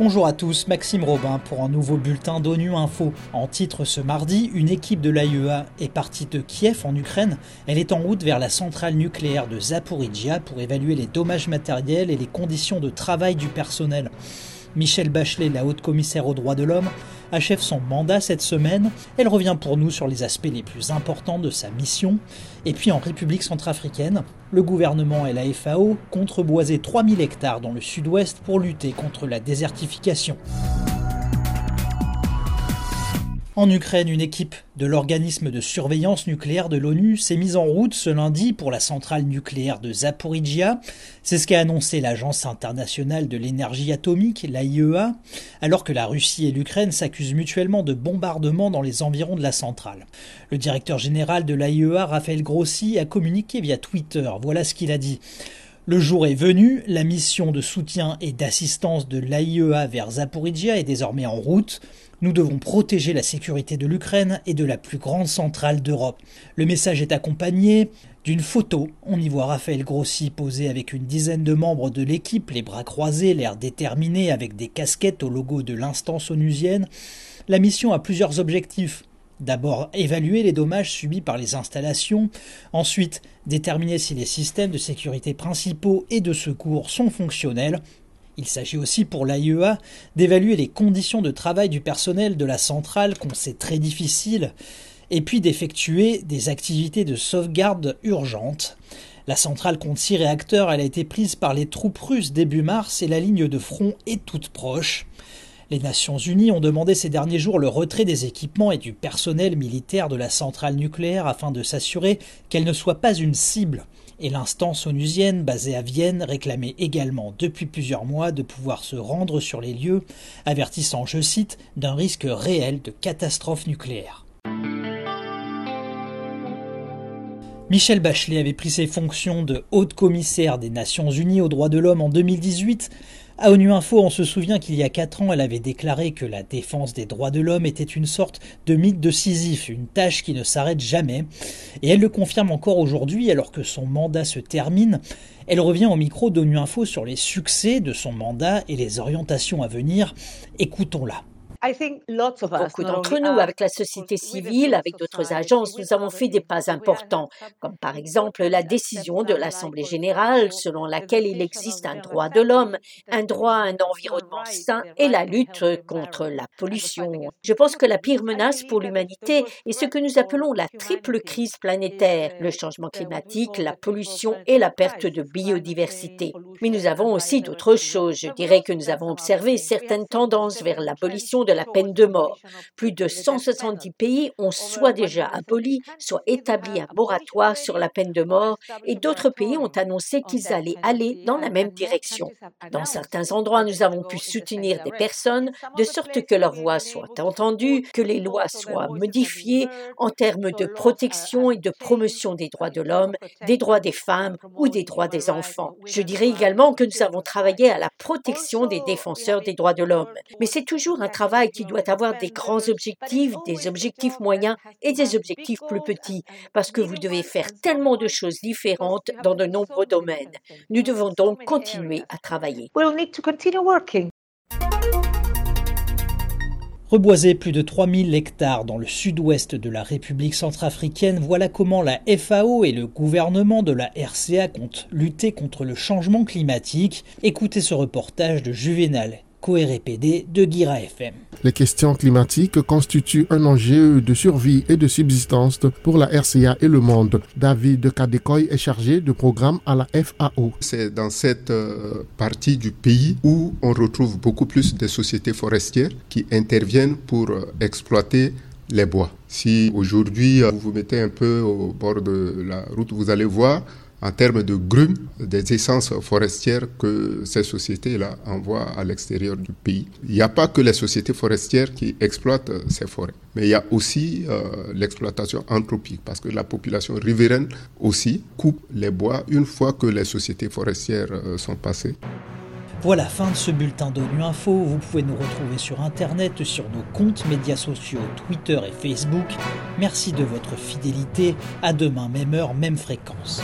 Bonjour à tous, Maxime Robin pour un nouveau bulletin d'ONU Info. En titre ce mardi, une équipe de l'AIEA est partie de Kiev en Ukraine. Elle est en route vers la centrale nucléaire de Zaporizhia pour évaluer les dommages matériels et les conditions de travail du personnel. Michel Bachelet, la haute commissaire aux droits de l'homme, achève son mandat cette semaine. Elle revient pour nous sur les aspects les plus importants de sa mission. Et puis en République centrafricaine, le gouvernement et la FAO contreboisaient 3000 hectares dans le sud-ouest pour lutter contre la désertification. En Ukraine, une équipe de l'organisme de surveillance nucléaire de l'ONU s'est mise en route ce lundi pour la centrale nucléaire de Zaporizhia. C'est ce qu'a annoncé l'Agence internationale de l'énergie atomique, l'AIEA, alors que la Russie et l'Ukraine s'accusent mutuellement de bombardements dans les environs de la centrale. Le directeur général de l'AIEA, Raphaël Grossi, a communiqué via Twitter. Voilà ce qu'il a dit. Le jour est venu, la mission de soutien et d'assistance de l'AIEA vers Zaporizhia est désormais en route. Nous devons protéger la sécurité de l'Ukraine et de la plus grande centrale d'Europe. Le message est accompagné d'une photo. On y voit Raphaël Grossi posé avec une dizaine de membres de l'équipe, les bras croisés, l'air déterminé, avec des casquettes au logo de l'instance onusienne. La mission a plusieurs objectifs. D'abord, évaluer les dommages subis par les installations, ensuite, déterminer si les systèmes de sécurité principaux et de secours sont fonctionnels, il s'agit aussi pour l'AIEA d'évaluer les conditions de travail du personnel de la centrale qu'on sait très difficiles, et puis d'effectuer des activités de sauvegarde urgentes. La centrale compte six réacteurs, elle a été prise par les troupes russes début mars et la ligne de front est toute proche. Les Nations Unies ont demandé ces derniers jours le retrait des équipements et du personnel militaire de la centrale nucléaire afin de s'assurer qu'elle ne soit pas une cible et l'instance onusienne basée à Vienne réclamait également depuis plusieurs mois de pouvoir se rendre sur les lieux, avertissant, je cite, d'un risque réel de catastrophe nucléaire. Michel Bachelet avait pris ses fonctions de haute commissaire des Nations Unies aux droits de l'homme en 2018 à ONU Info, on se souvient qu'il y a quatre ans, elle avait déclaré que la défense des droits de l'homme était une sorte de mythe de Sisyphe, une tâche qui ne s'arrête jamais. Et elle le confirme encore aujourd'hui, alors que son mandat se termine. Elle revient au micro d'ONU Info sur les succès de son mandat et les orientations à venir. Écoutons-la. Beaucoup d'entre nous, avec la société civile, avec d'autres agences, nous avons fait des pas importants, comme par exemple la décision de l'Assemblée générale selon laquelle il existe un droit de l'homme, un droit à un environnement sain et la lutte contre la pollution. Je pense que la pire menace pour l'humanité est ce que nous appelons la triple crise planétaire, le changement climatique, la pollution et la perte de biodiversité. Mais nous avons aussi d'autres choses. Je dirais que nous avons observé certaines tendances vers l'abolition de la peine de mort. Plus de 170 pays ont soit déjà aboli, soit établi un moratoire sur la peine de mort, et d'autres pays ont annoncé qu'ils allaient aller dans la même direction. Dans certains endroits, nous avons pu soutenir des personnes de sorte que leur voix soit entendue, que les lois soient modifiées en termes de protection et de promotion des droits de l'homme, des droits des femmes ou des droits des enfants. Je dirais également que nous avons travaillé à la protection des défenseurs des droits de l'homme. Mais c'est toujours un travail qui doit avoir des grands objectifs, des objectifs moyens et des objectifs plus petits, parce que vous devez faire tellement de choses différentes dans de nombreux domaines. Nous devons donc continuer à travailler. Reboiser plus de 3000 hectares dans le sud-ouest de la République centrafricaine, voilà comment la FAO et le gouvernement de la RCA comptent lutter contre le changement climatique. Écoutez ce reportage de Juvenal co-RPD de Guira FM. Les questions climatiques constituent un enjeu de survie et de subsistance pour la RCA et le monde. David Kadekoy est chargé de programme à la FAO. C'est dans cette euh, partie du pays où on retrouve beaucoup plus de sociétés forestières qui interviennent pour euh, exploiter les bois. Si aujourd'hui euh, vous vous mettez un peu au bord de la route, vous allez voir en termes de grumes, des essences forestières que ces sociétés-là envoient à l'extérieur du pays. Il n'y a pas que les sociétés forestières qui exploitent euh, ces forêts, mais il y a aussi euh, l'exploitation anthropique, parce que la population riveraine aussi coupe les bois une fois que les sociétés forestières euh, sont passées. Voilà, fin de ce bulletin d'ONU Info. Vous pouvez nous retrouver sur Internet, sur nos comptes médias sociaux, Twitter et Facebook. Merci de votre fidélité. À demain, même heure, même fréquence.